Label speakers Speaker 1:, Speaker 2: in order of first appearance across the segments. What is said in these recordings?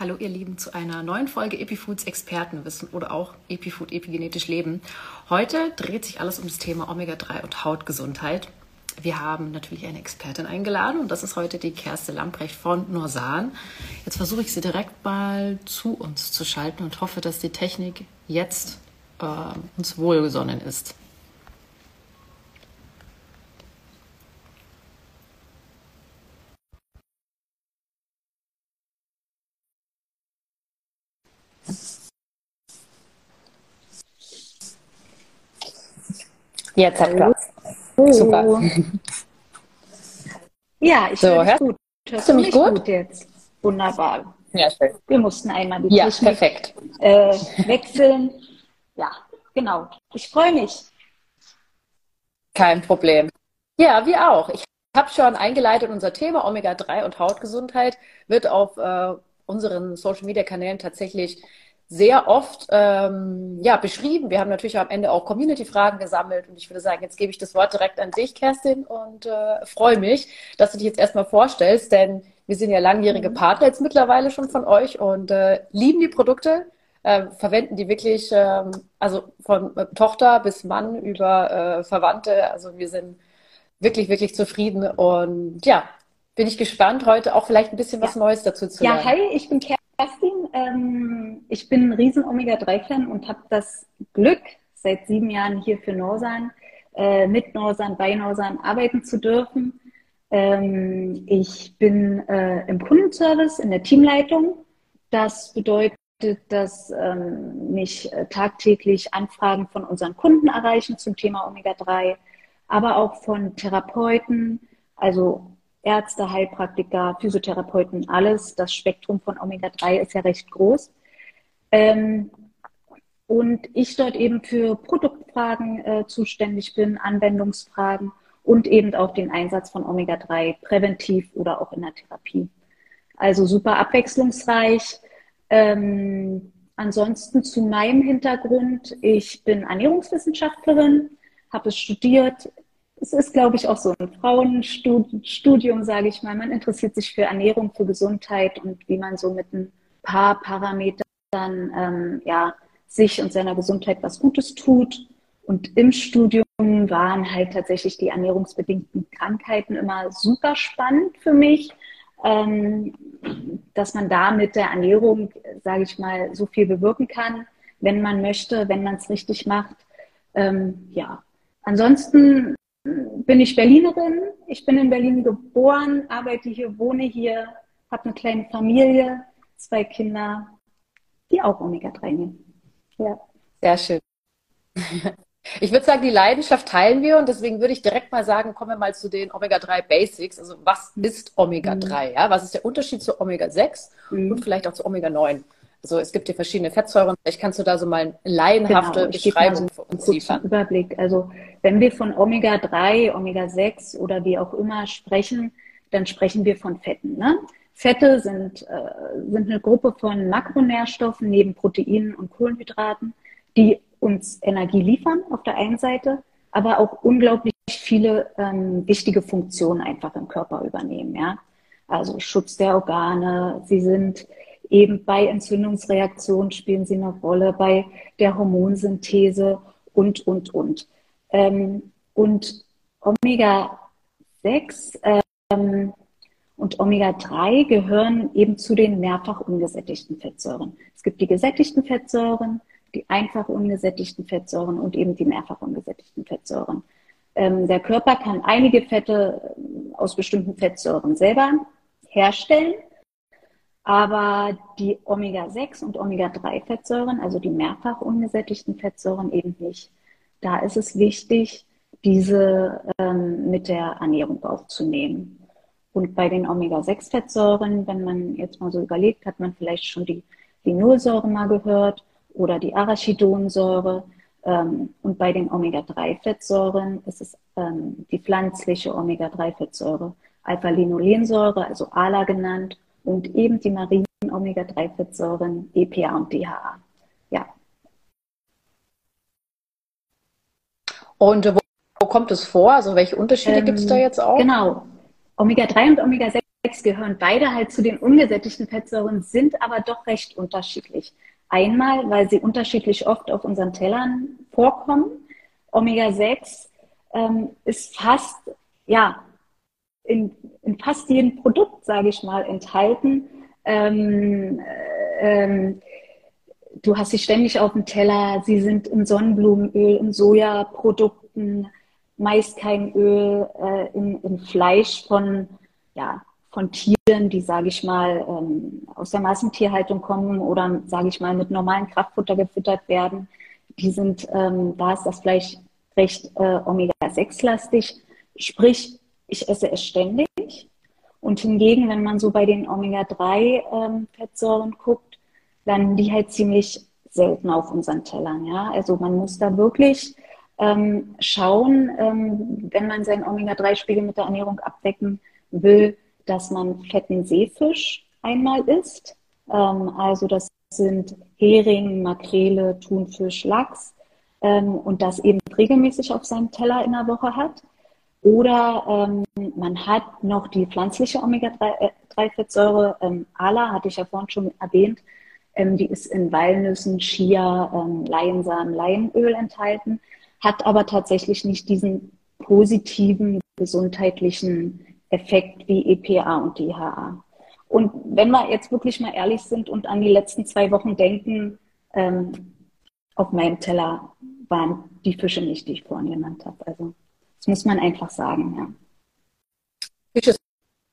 Speaker 1: Hallo ihr Lieben zu einer neuen Folge Epifoods Expertenwissen oder auch Epifood Epigenetisch Leben. Heute dreht sich alles um das Thema Omega-3 und Hautgesundheit. Wir haben natürlich eine Expertin eingeladen und das ist heute die Kerste Lamprecht von Norsan. Jetzt versuche ich sie direkt mal zu uns zu schalten und hoffe, dass die Technik jetzt äh, uns wohlgesonnen ist.
Speaker 2: Jetzt hat Platz. Oh. Super.
Speaker 3: Ja, ich so, höre dich gut. Hörst du mich gut? gut jetzt? Wunderbar.
Speaker 2: Ja, schön.
Speaker 3: Wir mussten einmal die
Speaker 2: ja, Technik perfekt.
Speaker 3: Äh, wechseln. Ja, genau. Ich freue mich.
Speaker 2: Kein Problem. Ja, wir auch. Ich habe schon eingeleitet, unser Thema Omega-3 und Hautgesundheit wird auf äh, unseren Social-Media-Kanälen tatsächlich sehr oft ähm, ja, beschrieben. Wir haben natürlich am Ende auch Community-Fragen gesammelt und ich würde sagen, jetzt gebe ich das Wort direkt an dich, Kerstin, und äh, freue mich, dass du dich jetzt erstmal vorstellst, denn wir sind ja langjährige mhm. Partner jetzt mittlerweile schon von euch und äh, lieben die Produkte, äh, verwenden die wirklich, ähm, also von äh, Tochter bis Mann über äh, Verwandte. Also wir sind wirklich, wirklich zufrieden und ja, bin ich gespannt, heute auch vielleicht ein bisschen was Neues dazu zu lernen.
Speaker 3: Ja, hi, ich bin Kerstin. Kerstin, ähm, ich bin ein riesen Omega-3-Fan und habe das Glück, seit sieben Jahren hier für Norsan, äh, mit Norsan, bei Norsan arbeiten zu dürfen. Ähm, ich bin äh, im Kundenservice, in der Teamleitung. Das bedeutet, dass ähm, mich äh, tagtäglich Anfragen von unseren Kunden erreichen zum Thema Omega-3, aber auch von Therapeuten, also Ärzte, Heilpraktiker, Physiotherapeuten, alles. Das Spektrum von Omega-3 ist ja recht groß. Ähm, und ich dort eben für Produktfragen äh, zuständig bin, Anwendungsfragen und eben auch den Einsatz von Omega-3 präventiv oder auch in der Therapie. Also super abwechslungsreich. Ähm, ansonsten zu meinem Hintergrund. Ich bin Ernährungswissenschaftlerin, habe es studiert es ist, glaube ich, auch so ein Frauenstudium, sage ich mal. Man interessiert sich für Ernährung, für Gesundheit und wie man so mit ein paar Parametern ähm, ja, sich und seiner Gesundheit was Gutes tut. Und im Studium waren halt tatsächlich die ernährungsbedingten Krankheiten immer super spannend für mich, ähm, dass man da mit der Ernährung, sage ich mal, so viel bewirken kann, wenn man möchte, wenn man es richtig macht. Ähm, ja, ansonsten bin ich Berlinerin. Ich bin in Berlin geboren, arbeite hier, wohne hier, habe eine kleine Familie, zwei Kinder, die auch Omega-3 nehmen.
Speaker 2: Ja. Sehr schön. Ich würde sagen, die Leidenschaft teilen wir und deswegen würde ich direkt mal sagen, kommen wir mal zu den Omega-3 Basics. Also was ist Omega-3? Mhm. Ja? Was ist der Unterschied zu Omega-6 mhm. und vielleicht auch zu Omega-9? Also es gibt hier verschiedene Fettsäuren. Vielleicht kannst du da so mal eine laienhafte genau, Beschreibung für uns liefern.
Speaker 3: Überblick. Also wenn wir von Omega-3, Omega-6 oder wie auch immer sprechen, dann sprechen wir von Fetten. Ne? Fette sind, äh, sind eine Gruppe von Makronährstoffen neben Proteinen und Kohlenhydraten, die uns Energie liefern auf der einen Seite, aber auch unglaublich viele ähm, wichtige Funktionen einfach im Körper übernehmen. Ja? Also Schutz der Organe, sie sind eben bei Entzündungsreaktionen spielen sie eine Rolle, bei der Hormonsynthese und, und, und. Ähm, und Omega-6 ähm, und Omega-3 gehören eben zu den mehrfach ungesättigten Fettsäuren. Es gibt die gesättigten Fettsäuren, die einfach ungesättigten Fettsäuren und eben die mehrfach ungesättigten Fettsäuren. Ähm, der Körper kann einige Fette ähm, aus bestimmten Fettsäuren selber herstellen aber die Omega-6 und Omega-3-Fettsäuren, also die mehrfach ungesättigten Fettsäuren eben nicht. Da ist es wichtig, diese ähm, mit der Ernährung aufzunehmen. Und bei den Omega-6-Fettsäuren, wenn man jetzt mal so überlegt, hat man vielleicht schon die Linolsäure mal gehört oder die Arachidonsäure. Ähm, und bei den Omega-3-Fettsäuren ist es ähm, die pflanzliche Omega-3-Fettsäure, Alpha-Linolensäure, also ALA genannt, und eben die marinen Omega-3-Fettsäuren EPA und DHA. Ja.
Speaker 2: Und wo, wo kommt es vor? Also welche Unterschiede ähm, gibt es da jetzt auch?
Speaker 3: Genau. Omega-3 und Omega-6 gehören beide halt zu den ungesättigten Fettsäuren, sind aber doch recht unterschiedlich. Einmal, weil sie unterschiedlich oft auf unseren Tellern vorkommen. Omega-6 ähm, ist fast, ja, in, in fast jedem Produkt, sage ich mal, enthalten. Ähm, äh, ähm, du hast sie ständig auf dem Teller, sie sind in Sonnenblumenöl, in Sojaprodukten, meist kein Öl, äh, in, in, Fleisch von, ja, von Tieren, die, sage ich mal, ähm, aus der Massentierhaltung kommen oder, sage ich mal, mit normalen Kraftfutter gefüttert werden. Die sind, ähm, da ist das Fleisch recht äh, Omega-6-lastig. Sprich, ich esse es ständig. Und hingegen, wenn man so bei den Omega-3-Fettsäuren ähm, guckt, landen die halt ziemlich selten auf unseren Tellern. Ja? Also man muss da wirklich ähm, schauen, ähm, wenn man seinen Omega-3-Spiegel mit der Ernährung abdecken will, dass man fetten Seefisch einmal isst. Ähm, also das sind Hering, Makrele, Thunfisch, Lachs ähm, und das eben regelmäßig auf seinem Teller in der Woche hat. Oder ähm, man hat noch die pflanzliche Omega-3-Fettsäure, ähm, ALA, hatte ich ja vorhin schon erwähnt. Ähm, die ist in Walnüssen, Chia, ähm, Leinsamen, Leinöl enthalten, hat aber tatsächlich nicht diesen positiven gesundheitlichen Effekt wie EPA und DHA. Und wenn wir jetzt wirklich mal ehrlich sind und an die letzten zwei Wochen denken, ähm, auf meinem Teller waren die Fische nicht, die ich vorhin genannt habe. Also das muss man einfach sagen, ja.
Speaker 2: Fisch ist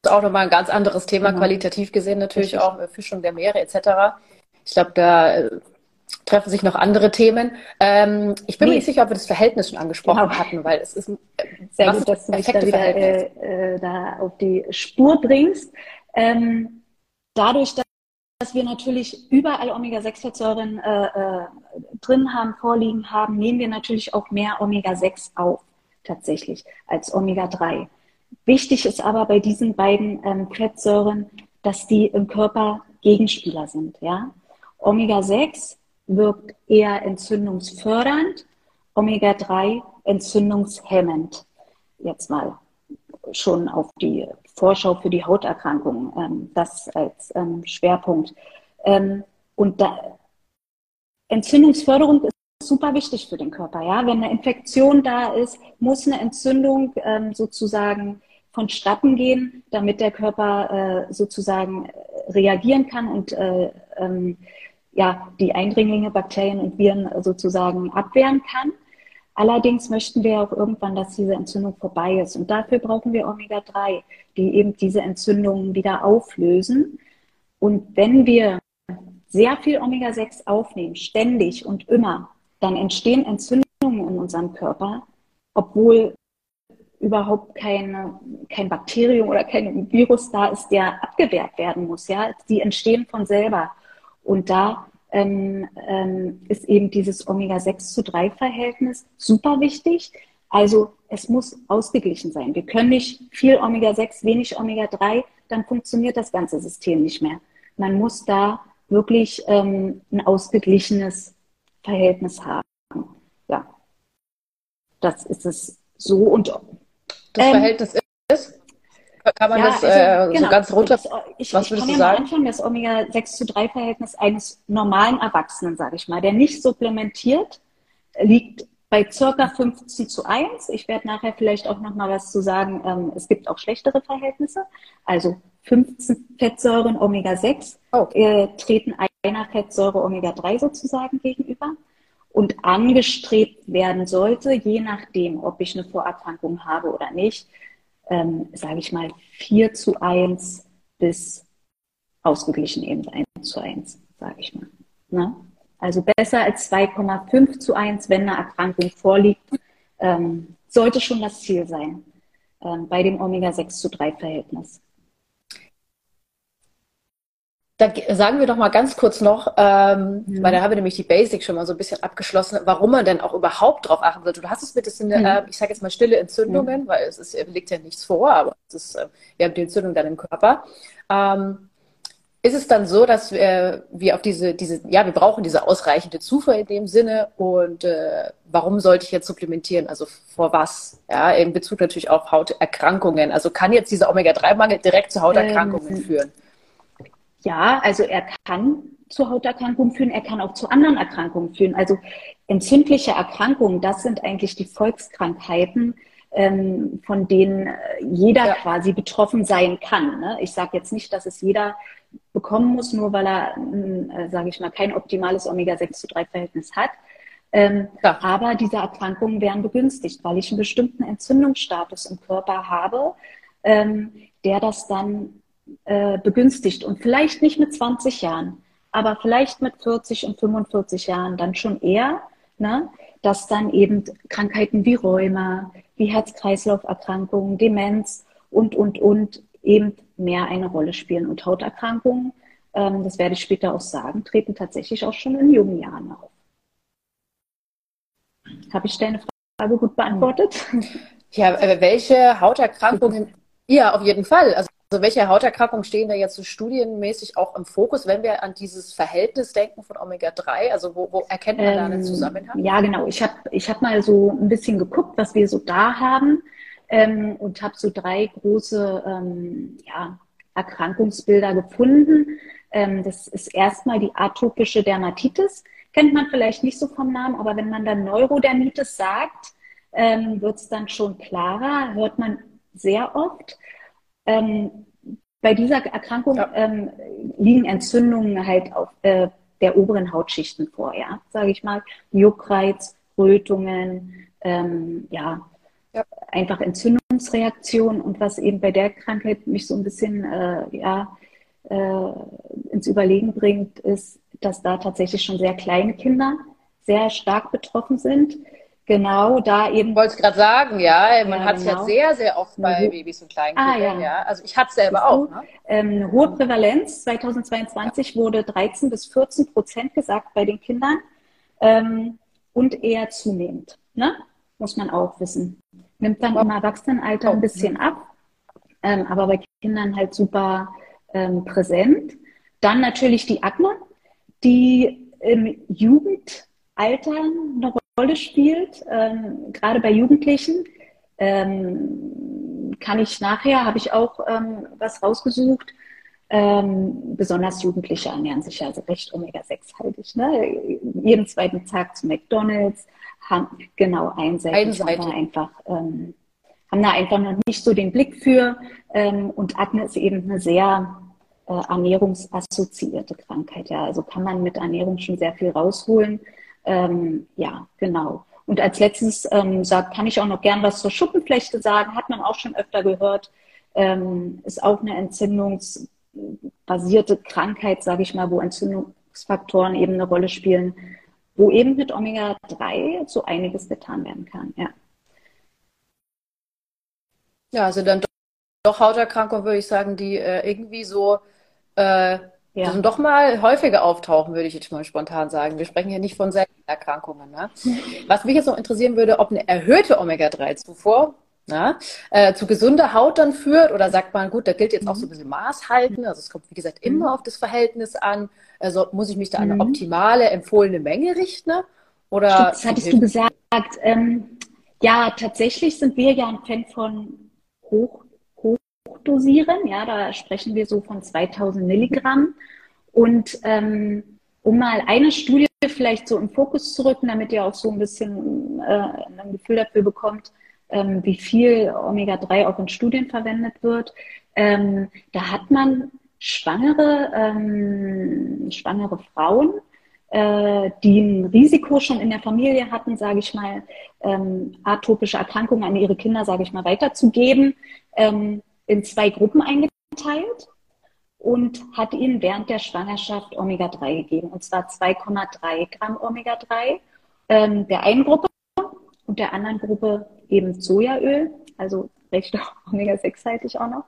Speaker 2: auch nochmal ein ganz anderes Thema, genau. qualitativ gesehen natürlich Richtig. auch, Fischung der Meere etc. Ich glaube, da äh, treffen sich noch andere Themen. Ähm, ich bin nee. mir nicht sicher, ob wir das Verhältnis schon angesprochen genau. hatten, weil es ist ein
Speaker 3: äh, sehr gut, dass du mich da wieder äh, äh, da auf die Spur bringst. Ähm, dadurch, dass dass wir natürlich überall Omega-6-Fettsäuren äh, äh, drin haben, vorliegen haben, nehmen wir natürlich auch mehr Omega-6 auf tatsächlich als Omega-3. Wichtig ist aber bei diesen beiden ähm, Fettsäuren, dass die im Körper Gegenspieler sind. Ja? Omega-6 wirkt eher entzündungsfördernd, Omega-3 entzündungshemmend. Jetzt mal schon auf die Vorschau für die Hauterkrankungen, ähm, das als ähm, Schwerpunkt. Ähm, und da, Entzündungsförderung ist super wichtig für den Körper. Ja? Wenn eine Infektion da ist, muss eine Entzündung ähm, sozusagen vonstatten gehen, damit der Körper äh, sozusagen äh, reagieren kann und äh, ähm, ja, die Eindringlinge, Bakterien und Viren sozusagen abwehren kann. Allerdings möchten wir auch irgendwann, dass diese Entzündung vorbei ist. Und dafür brauchen wir Omega-3, die eben diese Entzündungen wieder auflösen. Und wenn wir sehr viel Omega-6 aufnehmen, ständig und immer, dann entstehen Entzündungen in unserem Körper, obwohl überhaupt keine, kein Bakterium oder kein Virus da ist, der abgewehrt werden muss. Ja, die entstehen von selber. Und da ähm, ähm, ist eben dieses Omega-6 zu 3 Verhältnis super wichtig. Also es muss ausgeglichen sein. Wir können nicht viel Omega-6, wenig Omega-3, dann funktioniert das ganze System nicht mehr. Man muss da wirklich ähm, ein ausgeglichenes Verhältnis haben. Ja, das ist es so. Und
Speaker 2: das ähm, Verhältnis ist? Kann man ja, das äh, also, genau. so ganz runter? Das,
Speaker 3: ich, was würdest ich kann du ja sagen? Anfangen, das Omega-6 zu 3 Verhältnis eines normalen Erwachsenen, sage ich mal, der nicht supplementiert, liegt bei circa 15 zu 1. Ich werde nachher vielleicht auch noch mal was zu sagen. Ähm, es gibt auch schlechtere Verhältnisse. Also 15 Fettsäuren Omega-6 oh. äh, treten einer Fettsäure Omega-3 sozusagen gegenüber. Und angestrebt werden sollte, je nachdem, ob ich eine Vorerkrankung habe oder nicht, ähm, sage ich mal, 4 zu 1 bis ausgeglichen eben 1 zu 1, sage ich mal. Ne? Also besser als 2,5 zu 1, wenn eine Erkrankung vorliegt, ähm, sollte schon das Ziel sein ähm, bei dem Omega-6 zu 3 Verhältnis.
Speaker 2: Da sagen wir doch mal ganz kurz noch, ähm, mhm. weil da habe ich nämlich die Basics schon mal so ein bisschen abgeschlossen, warum man denn auch überhaupt drauf achten sollte. Du hast es mit, das sind, mhm. äh, ich sage jetzt mal stille Entzündungen, mhm. weil es ist, liegt ja nichts vor, aber es ist, äh, wir haben die Entzündung dann im Körper. Ähm, ist es dann so, dass wir, wir auf diese, diese, ja, wir brauchen diese ausreichende Zufuhr in dem Sinne und äh, warum sollte ich jetzt supplementieren? Also vor was? Ja, in Bezug natürlich auf Hauterkrankungen. Also kann jetzt dieser Omega-3-Mangel direkt zu Hauterkrankungen ähm, führen?
Speaker 3: Ja, also er kann zu Hauterkrankungen führen, er kann auch zu anderen Erkrankungen führen. Also entzündliche Erkrankungen, das sind eigentlich die Volkskrankheiten, ähm, von denen äh, jeder ja. quasi betroffen sein kann. Ne? Ich sage jetzt nicht, dass es jeder bekommen muss, nur weil er, äh, sage ich mal, kein optimales Omega-6 zu 3-Verhältnis hat. Ähm, ja. Aber diese Erkrankungen werden begünstigt, weil ich einen bestimmten Entzündungsstatus im Körper habe, ähm, der das dann äh, begünstigt. Und vielleicht nicht mit 20 Jahren, aber vielleicht mit 40 und 45 Jahren dann schon eher, ne, dass dann eben Krankheiten wie Rheuma, wie Herz-Kreislauf-Erkrankungen, Demenz und, und, und eben mehr eine Rolle spielen. Und Hauterkrankungen, ähm, das werde ich später auch sagen, treten tatsächlich auch schon in jungen Jahren auf. Habe ich deine Frage gut beantwortet?
Speaker 2: Ja, äh, welche Hauterkrankungen? Ja, auf jeden Fall. Also also welche Hauterkrankungen stehen da jetzt so studienmäßig auch im Fokus, wenn wir an dieses Verhältnis denken von Omega-3? Also wo, wo, erkennt man ähm, da einen Zusammenhang?
Speaker 3: Ja, genau. Ich habe ich hab mal so ein bisschen geguckt, was wir so da haben ähm, und habe so drei große ähm, ja, Erkrankungsbilder gefunden. Ähm, das ist erstmal die atopische Dermatitis. Kennt man vielleicht nicht so vom Namen, aber wenn man dann Neurodermitis sagt, ähm, wird es dann schon klarer, hört man sehr oft. Ähm, bei dieser Erkrankung ja. ähm, liegen Entzündungen halt auf äh, der oberen Hautschichten vor, ja, sage ich mal, Juckreiz, Rötungen, ähm, ja, ja, einfach Entzündungsreaktionen und was eben bei der Krankheit mich so ein bisschen äh, ja, äh, ins Überlegen bringt, ist, dass da tatsächlich schon sehr kleine Kinder sehr stark betroffen sind. Genau, da eben.
Speaker 2: Ich wollte es gerade sagen, ja, man ja, hat es genau. ja sehr, sehr oft bei mhm. Babys und Kleinkindern. Ah, ja. ja. Also ich hatte es selber auch. Ne?
Speaker 3: Ähm, hohe Prävalenz. 2022 ja. wurde 13 bis 14 Prozent gesagt bei den Kindern ähm, und eher zunehmend. Ne? Muss man auch wissen. Nimmt dann im Erwachsenenalter ein bisschen ab, ähm, aber bei Kindern halt super ähm, präsent. Dann natürlich die Akne, die im Jugendalter eine Rolle spielt, ähm, gerade bei Jugendlichen. Ähm, kann ich nachher, habe ich auch ähm, was rausgesucht. Ähm, besonders Jugendliche ernähren sich also recht Omega-6-haltig. Ne? Jeden zweiten Tag zu McDonalds, haben genau einseitig, einseitig. Haben, einfach, ähm, haben da einfach noch nicht so den Blick für. Ähm, und Akne ist eben eine sehr äh, ernährungsassoziierte Krankheit. Ja, also kann man mit Ernährung schon sehr viel rausholen. Ähm, ja, genau. Und als letztes ähm, sagt, kann ich auch noch gern was zur Schuppenflechte sagen, hat man auch schon öfter gehört, ähm, ist auch eine entzündungsbasierte Krankheit, sage ich mal, wo Entzündungsfaktoren eben eine Rolle spielen, wo eben mit Omega-3 so einiges getan werden kann. Ja.
Speaker 2: Ja, also dann doch Hauterkrankungen, würde ich sagen, die äh, irgendwie so äh, ja. doch mal häufiger auftauchen, würde ich jetzt mal spontan sagen. Wir sprechen hier nicht von seltenen Erkrankungen. Ne? Was mich jetzt noch interessieren würde, ob eine erhöhte Omega-3-Zufuhr äh, zu gesunder Haut dann führt oder sagt man, gut, da gilt jetzt auch so ein bisschen Maß halten. Also es kommt, wie gesagt, immer mhm. auf das Verhältnis an. Also muss ich mich da an eine mhm. optimale, empfohlene Menge richten? Ne? Oder
Speaker 3: Stimmt, das hattest du gesagt. Ähm, ja, tatsächlich sind wir ja ein Fan von hoch hochdosieren. Ja, da sprechen wir so von 2000 Milligramm. Und ähm, um mal eine Studie vielleicht so im Fokus zu rücken, damit ihr auch so ein bisschen äh, ein Gefühl dafür bekommt, ähm, wie viel Omega-3 auch in Studien verwendet wird. Ähm, da hat man schwangere, ähm, schwangere Frauen, äh, die ein Risiko schon in der Familie hatten, sage ich mal, ähm, atopische Erkrankungen an ihre Kinder, sage ich mal, weiterzugeben, ähm, in zwei Gruppen eingeteilt und hat ihnen während der Schwangerschaft Omega-3 gegeben, und zwar 2,3 Gramm Omega-3 ähm, der einen Gruppe und der anderen Gruppe eben Sojaöl, also recht Omega-6-haltig auch noch.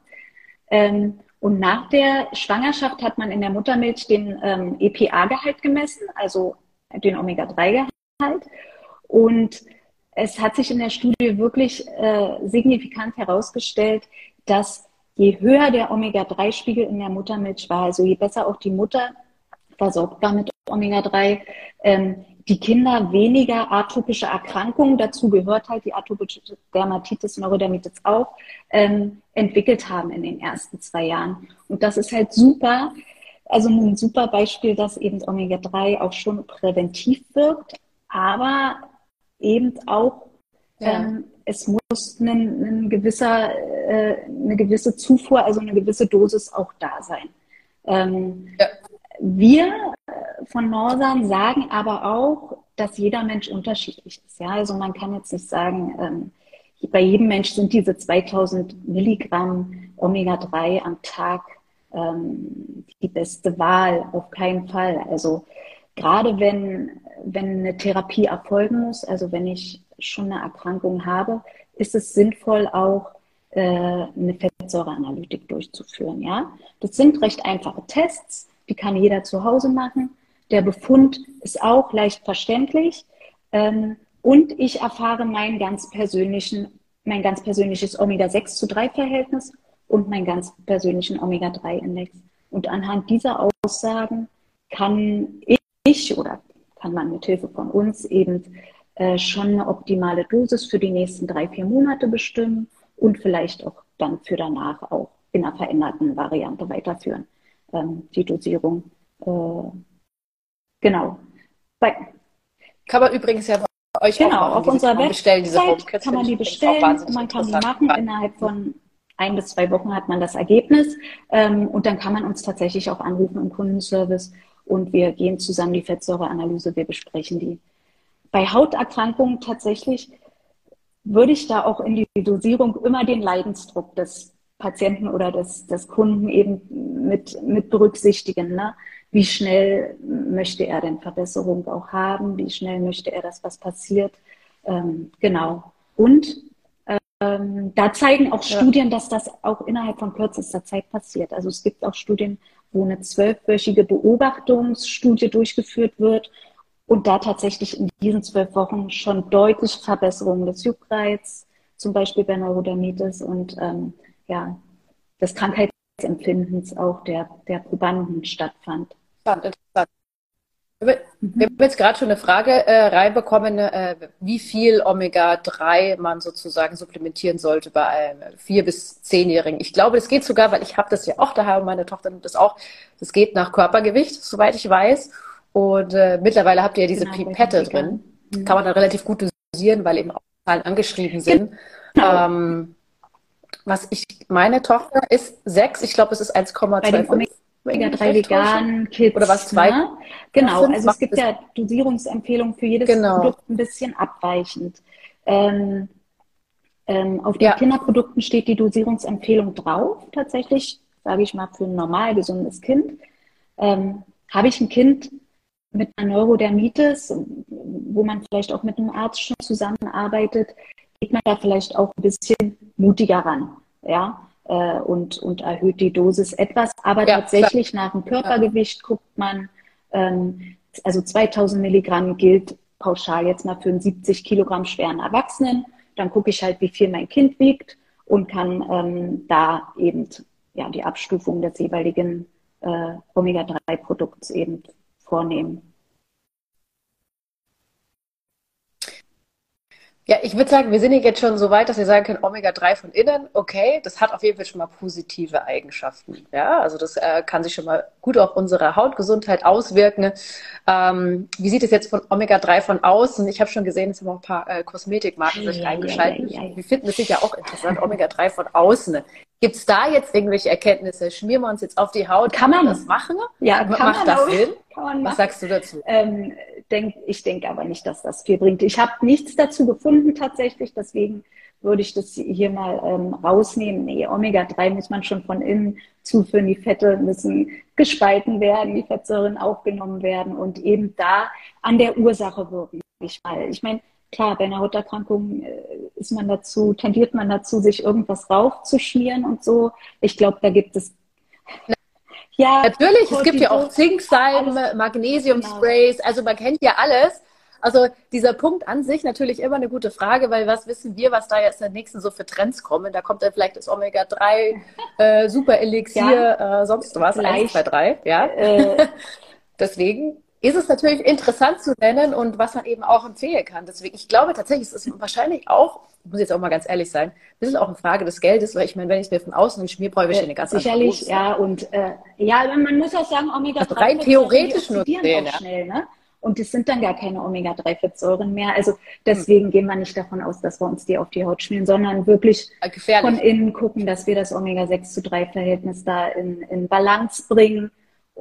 Speaker 3: Ähm, und nach der Schwangerschaft hat man in der Muttermilch den ähm, EPA-Gehalt gemessen, also den Omega-3-Gehalt. Und es hat sich in der Studie wirklich äh, signifikant herausgestellt, dass je höher der Omega-3-Spiegel in der Muttermilch war, also je besser auch die Mutter versorgt war mit Omega-3, ähm, die Kinder weniger atopische Erkrankungen, dazu gehört halt die atopische Dermatitis, Neurodermitis auch, ähm, entwickelt haben in den ersten zwei Jahren. Und das ist halt super, also ein super Beispiel, dass eben Omega-3 auch schon präventiv wirkt, aber eben auch ja. ähm, es muss ein, ein gewisser, äh, eine gewisse Zufuhr, also eine gewisse Dosis auch da sein. Ähm, ja. Wir von Norsan sagen aber auch, dass jeder Mensch unterschiedlich ist. Ja, also man kann jetzt nicht sagen, ähm, bei jedem Mensch sind diese 2000 Milligramm Omega-3 am Tag ähm, die beste Wahl. Auf keinen Fall. Also gerade wenn, wenn eine Therapie erfolgen muss, also wenn ich schon eine Erkrankung habe, ist es sinnvoll auch äh, eine Fettsäureanalytik durchzuführen. Ja, das sind recht einfache Tests, die kann jeder zu Hause machen. Der Befund ist auch leicht verständlich. Ähm, und ich erfahre meinen ganz persönlichen, mein ganz persönliches Omega-6 zu 3 Verhältnis und meinen ganz persönlichen Omega-3-Index. Und anhand dieser Aussagen kann ich oder kann man mit Hilfe von uns eben äh, schon eine optimale Dosis für die nächsten drei, vier Monate bestimmen und vielleicht auch dann für danach auch in einer veränderten Variante weiterführen, ähm, die Dosierung. Äh, genau.
Speaker 2: Bei, kann man übrigens ja
Speaker 3: bei euch genau, auch auf unserer Website kann man die bestellen, man kann die machen innerhalb von ein bis zwei Wochen hat man das Ergebnis ähm, und dann kann man uns tatsächlich auch anrufen im Kundenservice und wir gehen zusammen die Fettsäureanalyse, wir besprechen die. Bei Hauterkrankungen tatsächlich würde ich da auch in die Dosierung immer den Leidensdruck des Patienten oder des, des Kunden eben mit, mit berücksichtigen. Ne? Wie schnell möchte er denn Verbesserung auch haben? Wie schnell möchte er, dass was passiert? Ähm, genau. Und ähm, da zeigen auch Studien, dass das auch innerhalb von kürzester Zeit passiert. Also es gibt auch Studien, wo eine zwölfwöchige Beobachtungsstudie durchgeführt wird und da tatsächlich in diesen zwölf Wochen schon deutliche Verbesserungen des Juckreiz, zum Beispiel bei Neurodermitis und ähm, ja, des Krankheitsempfindens auch der, der Probanden stattfand. Interessant.
Speaker 2: Wir haben jetzt gerade schon eine Frage äh, reinbekommen, äh, wie viel Omega-3 man sozusagen supplementieren sollte bei einem vier- bis zehnjährigen. Ich glaube, das geht sogar, weil ich habe das ja auch daheim, meine Tochter nimmt das auch. Das geht nach Körpergewicht, soweit ich weiß. Und äh, mittlerweile habt ihr ja diese genau, Pipette drin. Mhm. Kann man dann relativ gut dosieren, weil eben auch Zahlen angeschrieben sind. Genau. Ähm, was ich, meine Tochter ist sechs, ich glaube, es ist 1,25.
Speaker 3: Omega-3 vegan Kids.
Speaker 2: Oder was zwei? Ne?
Speaker 3: Genau, also es gibt ja Dosierungsempfehlungen für jedes genau. Produkt ein bisschen abweichend. Ähm, ähm, auf den ja. Kinderprodukten steht die Dosierungsempfehlung drauf, tatsächlich, sage ich mal, für ein normal gesundes Kind. Ähm, Habe ich ein Kind mit einer Neurodermitis, wo man vielleicht auch mit einem Arzt schon zusammenarbeitet, geht man da vielleicht auch ein bisschen mutiger ran. Ja, äh, und, und erhöht die Dosis etwas. Aber ja, tatsächlich klar. nach dem Körpergewicht guckt man, ähm, also 2000 Milligramm gilt pauschal jetzt mal für einen 70 Kilogramm schweren Erwachsenen. Dann gucke ich halt, wie viel mein Kind wiegt und kann ähm, da eben ja, die Abstufung des jeweiligen äh, Omega-3-Produkts eben vornehmen.
Speaker 2: Ja, ich würde sagen, wir sind jetzt schon so weit, dass wir sagen können, Omega-3 von innen, okay, das hat auf jeden Fall schon mal positive Eigenschaften. Ja, also das äh, kann sich schon mal gut auf unsere Hautgesundheit auswirken. Ähm, wie sieht es jetzt von Omega-3 von außen? Ich habe schon gesehen, es haben auch ein paar äh, Kosmetikmarken sich ja, eingeschaltet. Ja, ja, wir finden es sicher auch interessant, Omega-3 von außen. Gibt es da jetzt irgendwelche Erkenntnisse? Schmieren wir uns jetzt auf die Haut?
Speaker 3: Kann man das machen?
Speaker 2: Ja, kann Macht man das auch. Sinn?
Speaker 3: Kann man Was sagst du dazu? Ähm, denk, ich denke aber nicht, dass das viel bringt. Ich habe nichts dazu gefunden tatsächlich, deswegen würde ich das hier mal ähm, rausnehmen. Nee, Omega-3 muss man schon von innen zuführen. Die Fette müssen gespalten werden, die Fettsäuren aufgenommen werden und eben da an der Ursache wirken. Ich meine, klar, bei einer Hauterkrankung äh, ist man dazu, tendiert man dazu, sich irgendwas raufzuschmieren und so. Ich glaube, da gibt es
Speaker 2: ja, natürlich, es gibt ja auch Zinksalben, Magnesium-Sprays, genau. also man kennt ja alles. Also dieser Punkt an sich natürlich immer eine gute Frage, weil was wissen wir, was da jetzt in der nächsten so für Trends kommen? Da kommt dann vielleicht das Omega-3, äh, Super Elixier, ja, äh, sonst was, 1, 2, 3, ja. Äh, Deswegen ist es natürlich interessant zu nennen und was man eben auch empfehlen kann. Deswegen, ich glaube tatsächlich, es ist wahrscheinlich auch, ich muss jetzt auch mal ganz ehrlich sein, ein bisschen auch eine Frage des Geldes, weil ich meine, wenn ich es mir von außen schmier, brauche ich eine ganz
Speaker 3: Sicherlich, ja, und äh, ja, man muss auch sagen, Omega-3
Speaker 2: also rein theoretisch nur sehen,
Speaker 3: auch schnell, ne? Und es sind dann gar keine Omega-3-Fettsäuren mehr. Also deswegen hm. gehen wir nicht davon aus, dass wir uns die auf die Haut schmieren, sondern wirklich Gefährlich. von innen gucken, dass wir das Omega-6 zu 3-Verhältnis da in, in Balance bringen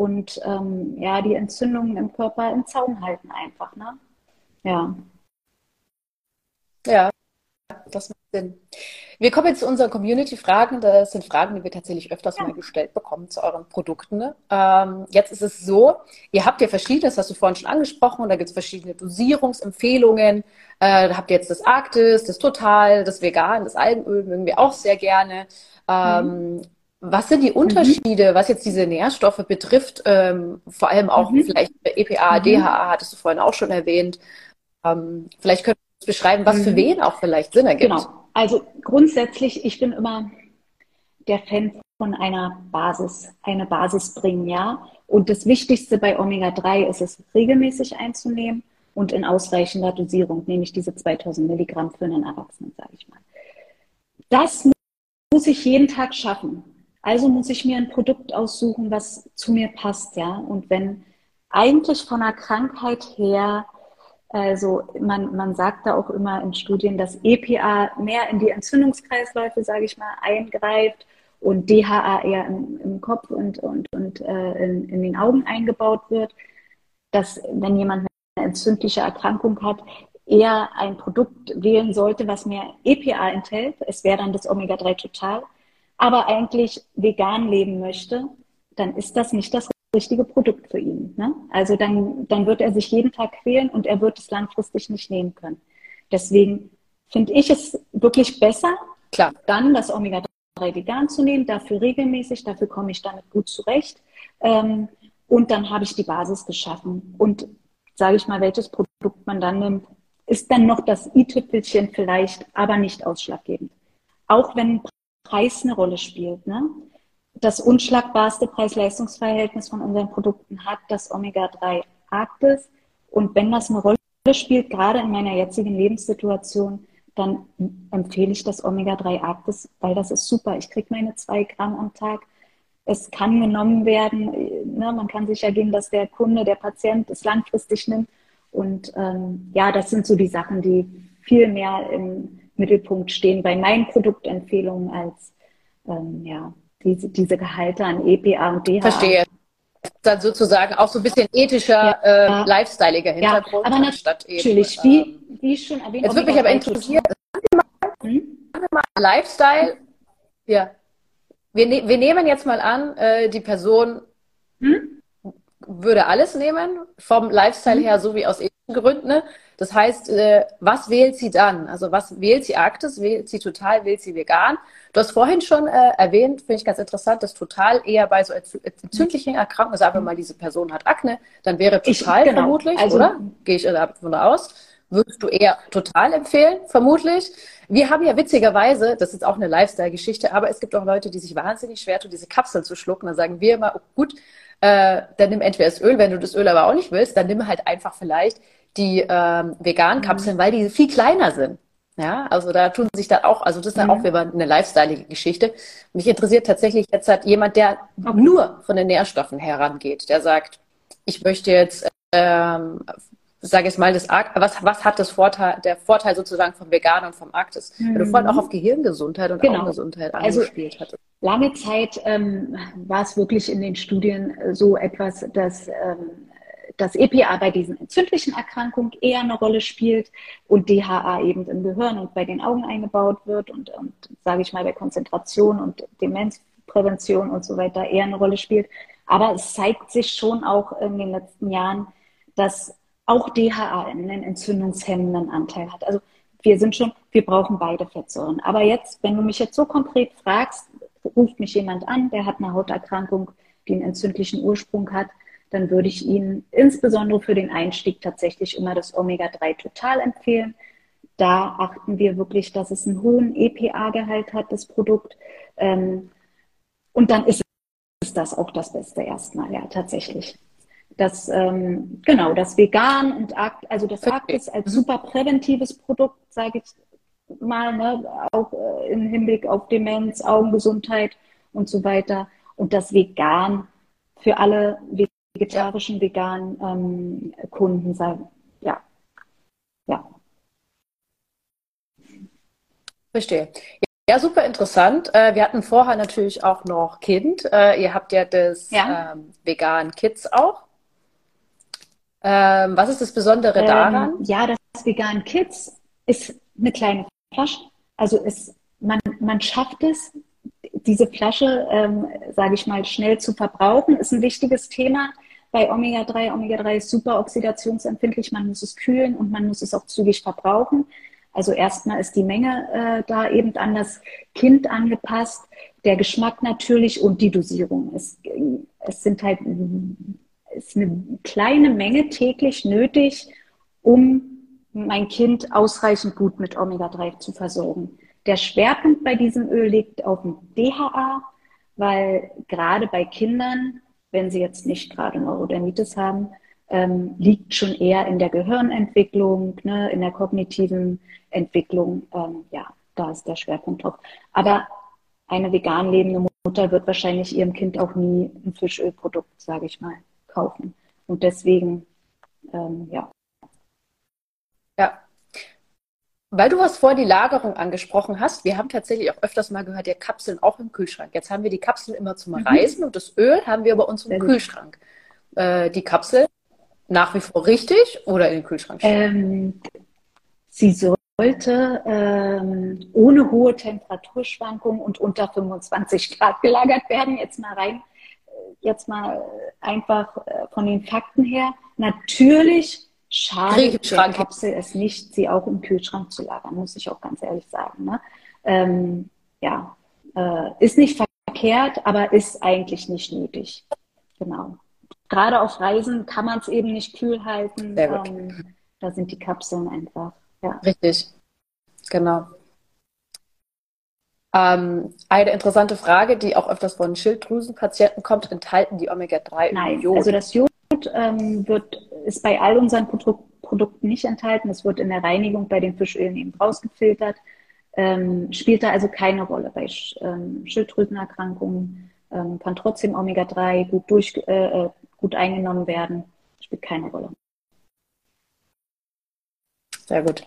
Speaker 3: und ähm, ja, die Entzündungen im Körper im Zaum halten einfach. Ne? Ja.
Speaker 2: Ja, das macht Sinn. Wir kommen jetzt zu unseren Community-Fragen. Das sind Fragen, die wir tatsächlich öfters ja. mal gestellt bekommen zu euren Produkten. Ähm, jetzt ist es so, ihr habt ja verschiedene, das hast du vorhin schon angesprochen, und da gibt es verschiedene Dosierungsempfehlungen. Äh, da habt ihr jetzt das Arktis, das Total, das Vegan, das Algenöl mögen wir auch sehr gerne. Ähm, mhm. Was sind die Unterschiede, mhm. was jetzt diese Nährstoffe betrifft? Ähm, vor allem auch mhm. vielleicht EPA, mhm. DHA, hattest du vorhin auch schon erwähnt. Ähm, vielleicht könntest du beschreiben, was für mhm. wen auch vielleicht Sinn ergibt. Genau.
Speaker 3: Also grundsätzlich, ich bin immer der Fan von einer Basis, eine Basis bringen, ja. Und das Wichtigste bei Omega-3 ist es regelmäßig einzunehmen und in ausreichender Dosierung, nämlich diese 2000 Milligramm für einen Erwachsenen, sage ich mal. Das muss ich jeden Tag schaffen. Also muss ich mir ein Produkt aussuchen, was zu mir passt, ja. Und wenn eigentlich von der Krankheit her, also man, man sagt da auch immer in Studien, dass EPA mehr in die Entzündungskreisläufe, sage ich mal, eingreift und DHA eher im, im Kopf und, und, und äh, in, in den Augen eingebaut wird, dass wenn jemand eine entzündliche Erkrankung hat, eher ein Produkt wählen sollte, was mehr EPA enthält. Es wäre dann das Omega-3 Total aber eigentlich vegan leben möchte, dann ist das nicht das richtige Produkt für ihn. Ne? Also dann, dann wird er sich jeden Tag quälen und er wird es langfristig nicht nehmen können. Deswegen finde ich es wirklich besser, Klar. dann das Omega-3 vegan zu nehmen, dafür regelmäßig, dafür komme ich damit gut zurecht. Ähm, und dann habe ich die Basis geschaffen. Und sage ich mal, welches Produkt man dann nimmt, ist dann noch das i-Tüpfelchen vielleicht, aber nicht ausschlaggebend. Auch wenn Preis eine Rolle spielt. Ne? Das unschlagbarste Preis-Leistungs-Verhältnis von unseren Produkten hat das Omega-3 Arktis. Und wenn das eine Rolle spielt, gerade in meiner jetzigen Lebenssituation, dann empfehle ich das Omega-3 Arktis, weil das ist super. Ich kriege meine zwei Gramm am Tag. Es kann genommen werden. Ne? Man kann sicher gehen, dass der Kunde, der Patient es langfristig nimmt. Und ähm, ja, das sind so die Sachen, die viel mehr im Mittelpunkt stehen bei meinen Produktempfehlungen als ähm, ja, diese, diese Gehalte an EPA und DHA.
Speaker 2: Verstehe. Dann sozusagen auch so ein bisschen ethischer, ja. äh, lifestyleiger Hintergrund.
Speaker 3: Ja, aber natürlich, eben, wie, ähm, wie schon
Speaker 2: erwähnt. Jetzt würde mich aber interessieren, hm? Lifestyle, ja. Wir, ne wir nehmen jetzt mal an, äh, die Person hm? Würde alles nehmen, vom Lifestyle hm? her, so wie aus ethischen Gründen. Ne? Das heißt, äh, was wählt sie dann? Also was wählt sie Arktis, wählt sie total, wählt sie vegan? Du hast vorhin schon äh, erwähnt, finde ich ganz interessant, dass total eher bei so entzündlichen Erkrankungen, sagen wir mal, diese Person hat Akne, dann wäre total ich, genau. vermutlich, also, oder? Gehe ich davon aus. Würdest du eher total empfehlen, vermutlich? Wir haben ja witzigerweise, das ist auch eine Lifestyle-Geschichte, aber es gibt auch Leute, die sich wahnsinnig schwer tun, diese Kapseln zu schlucken. Dann sagen wir immer, oh, gut, äh, dann nimm entweder das Öl, wenn du das Öl aber auch nicht willst, dann nimm halt einfach vielleicht die ähm, veganen Kapseln, mhm. weil die viel kleiner sind. Ja, also da tun sich da auch, also das ist ja mhm. auch wieder eine Lifestyle-Geschichte. Mich interessiert tatsächlich jetzt halt jemand, der nur von den Nährstoffen herangeht, der sagt, ich möchte jetzt, ähm, sage ich mal, das Ar was, was hat das Vorteil, der Vorteil sozusagen vom Vegan und vom Arktis? Mhm. Weil du vorhin auch auf Gehirngesundheit und genau. Augengesundheit also angespielt also, hattest.
Speaker 3: Lange Zeit ähm, war es wirklich in den Studien so etwas, dass ähm, dass EPA bei diesen entzündlichen Erkrankungen eher eine Rolle spielt und DHA eben im Gehirn und bei den Augen eingebaut wird und, und sage ich mal, bei Konzentration und Demenzprävention und so weiter eher eine Rolle spielt. Aber es zeigt sich schon auch in den letzten Jahren, dass auch DHA einen entzündungshemmenden Anteil hat. Also wir sind schon, wir brauchen beide Fettsäuren. Aber jetzt, wenn du mich jetzt so konkret fragst, ruft mich jemand an, der hat eine Hauterkrankung, die einen entzündlichen Ursprung hat, dann würde ich Ihnen insbesondere für den Einstieg tatsächlich immer das Omega-3 Total empfehlen. Da achten wir wirklich, dass es einen hohen EPA-Gehalt hat, das Produkt. Ähm, und dann ist das auch das Beste erstmal, ja, tatsächlich. Das, ähm, genau, das Vegan und Akt, also das Arktis als super präventives Produkt, sage ich mal, ne, auch äh, im Hinblick auf Demenz, Augengesundheit und so weiter. Und das Vegan für alle vegetarischen, ja. veganen ähm, Kunden, sagen, ja, ja.
Speaker 2: Verstehe. Ja, super interessant. Äh, wir hatten vorher natürlich auch noch Kind. Äh, ihr habt ja das ja. Ähm, Vegan Kids auch. Ähm, was ist das Besondere ähm, daran?
Speaker 3: Ja, das Vegan Kids ist eine kleine Flasche. Also es, man, man schafft es, diese Flasche, ähm, sage ich mal, schnell zu verbrauchen, ist ein wichtiges Thema bei Omega-3. Omega-3 ist super oxidationsempfindlich, man muss es kühlen und man muss es auch zügig verbrauchen. Also erstmal ist die Menge äh, da eben an das Kind angepasst, der Geschmack natürlich und die Dosierung. Es, es sind halt ist eine kleine Menge täglich nötig, um mein Kind ausreichend gut mit Omega-3 zu versorgen. Der Schwerpunkt bei diesem Öl liegt auf dem DHA, weil gerade bei Kindern, wenn sie jetzt nicht gerade Neurodermitis haben, ähm, liegt schon eher in der Gehirnentwicklung, ne, in der kognitiven Entwicklung. Ähm, ja, da ist der Schwerpunkt drauf. Aber eine vegan lebende Mutter wird wahrscheinlich ihrem Kind auch nie ein Fischölprodukt, sage ich mal, kaufen. Und deswegen, ähm, ja.
Speaker 2: Ja. Weil du was vor die Lagerung angesprochen hast, wir haben tatsächlich auch öfters mal gehört, ja, Kapseln auch im Kühlschrank. Jetzt haben wir die Kapseln immer zum mhm. Reisen und das Öl haben wir bei uns im Sehr Kühlschrank. Äh, die Kapsel nach wie vor richtig oder in den Kühlschrank
Speaker 3: ähm, sie sollte ähm, ohne hohe Temperaturschwankungen und unter 25 Grad gelagert werden. Jetzt mal rein, jetzt mal einfach äh, von den Fakten her. Natürlich schadet der Kapsel es nicht, sie auch im Kühlschrank zu lagern, muss ich auch ganz ehrlich sagen. Ne? Ähm, ja, äh, ist nicht verkehrt, aber ist eigentlich nicht nötig. Genau gerade auf Reisen kann man es eben nicht kühl halten. Ähm, da sind die Kapseln einfach. Ja.
Speaker 2: Richtig, genau. Ähm, eine interessante Frage, die auch öfters von Schilddrüsenpatienten kommt, enthalten die Omega-3
Speaker 3: Nein, Jod? also das Jod ähm, wird, ist bei all unseren Produ Produkten nicht enthalten. Es wird in der Reinigung bei den Fischölen eben rausgefiltert. Ähm, spielt da also keine Rolle bei ähm, Schilddrüsenerkrankungen. Ähm, kann trotzdem Omega-3 gut durch, äh, äh gut eingenommen werden, spielt keine Rolle.
Speaker 2: Sehr gut.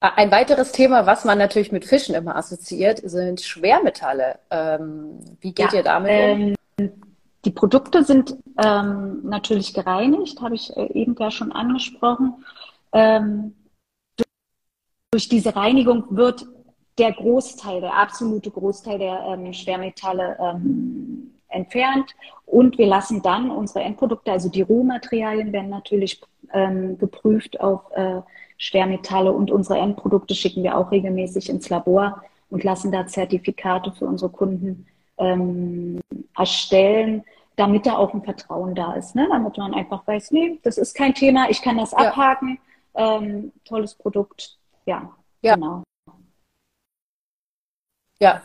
Speaker 2: Ein weiteres Thema, was man natürlich mit Fischen immer assoziiert, sind Schwermetalle. Ähm, wie geht ja, ihr damit um?
Speaker 3: Die Produkte sind ähm, natürlich gereinigt, habe ich äh, eben ja schon angesprochen. Ähm, durch diese Reinigung wird der Großteil, der absolute Großteil der ähm, Schwermetalle ähm, entfernt und wir lassen dann unsere Endprodukte, also die Rohmaterialien werden natürlich ähm, geprüft auf äh, Schwermetalle und unsere Endprodukte schicken wir auch regelmäßig ins Labor und lassen da Zertifikate für unsere Kunden ähm, erstellen, damit da auch ein Vertrauen da ist, ne? damit man einfach weiß, nee, das ist kein Thema, ich kann das ja. abhaken, ähm, tolles Produkt, ja,
Speaker 2: ja. genau. Ja,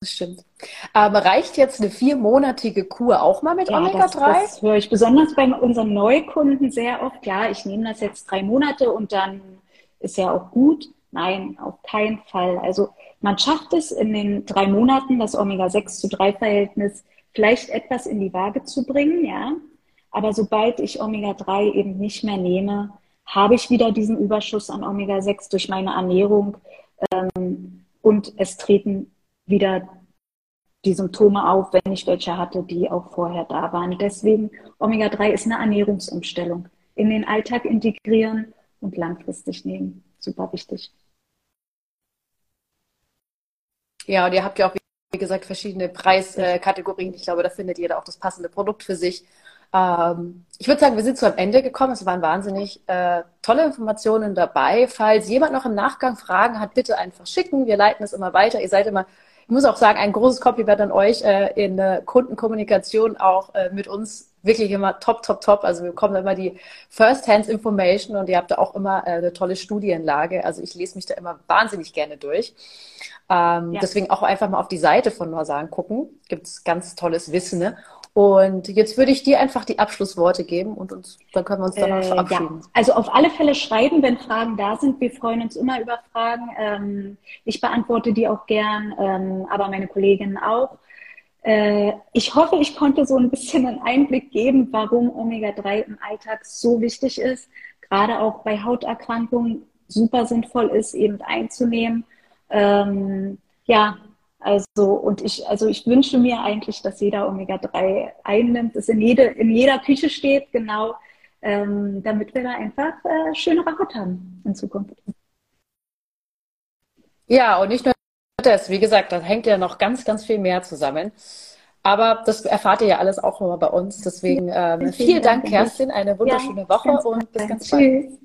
Speaker 2: das stimmt. Aber reicht jetzt eine viermonatige Kur auch mal mit ja, Omega-3? Das,
Speaker 3: das höre ich besonders bei unseren Neukunden sehr oft. Ja, ich nehme das jetzt drei Monate und dann ist ja auch gut. Nein, auf keinen Fall. Also man schafft es in den drei Monaten, das Omega-6 zu 3 Verhältnis vielleicht etwas in die Waage zu bringen, ja. Aber sobald ich Omega-3 eben nicht mehr nehme, habe ich wieder diesen Überschuss an Omega-6 durch meine Ernährung ähm, und es treten wieder die Symptome auf, wenn ich welche hatte, die auch vorher da waren. Deswegen Omega-3 ist eine Ernährungsumstellung. In den Alltag integrieren und langfristig nehmen. Super wichtig.
Speaker 2: Ja, und ihr habt ja auch, wie gesagt, verschiedene Preiskategorien. Ich glaube, da findet jeder auch das passende Produkt für sich. Ähm, ich würde sagen, wir sind zu am Ende gekommen. Es waren wahnsinnig äh, tolle Informationen dabei. Falls jemand noch im Nachgang Fragen hat, bitte einfach schicken. Wir leiten es immer weiter. Ihr seid immer ich muss auch sagen, ein großes Kompliment an euch äh, in der Kundenkommunikation auch äh, mit uns wirklich immer top, top, top. Also wir bekommen immer die First-Hands-Information und ihr habt da auch immer äh, eine tolle Studienlage. Also ich lese mich da immer wahnsinnig gerne durch. Ähm, ja. Deswegen auch einfach mal auf die Seite von Norsan gucken. Gibt es ganz tolles Wissen. Ne? Und jetzt würde ich dir einfach die Abschlussworte geben und uns, dann können wir uns dann äh, verabschieden.
Speaker 3: Ja. Also auf alle Fälle schreiben, wenn Fragen da sind. Wir freuen uns immer über Fragen. Ähm, ich beantworte die auch gern, ähm, aber meine Kolleginnen auch. Äh, ich hoffe, ich konnte so ein bisschen einen Einblick geben, warum Omega-3 im Alltag so wichtig ist, gerade auch bei Hauterkrankungen super sinnvoll ist, eben einzunehmen. Ähm, ja, also, und ich, also ich wünsche mir eigentlich, dass jeder Omega-3 einnimmt, es in, jede, in jeder Küche steht, genau, ähm, damit wir da einfach äh, schönere Haut haben in Zukunft.
Speaker 2: Ja, und nicht nur das, wie gesagt, da hängt ja noch ganz, ganz viel mehr zusammen. Aber das erfahrt ihr ja alles auch nochmal bei uns. Deswegen ähm, vielen, vielen Dank, Dank, Kerstin. Eine wunderschöne ja, Woche und bis ganz bald. Tschüss.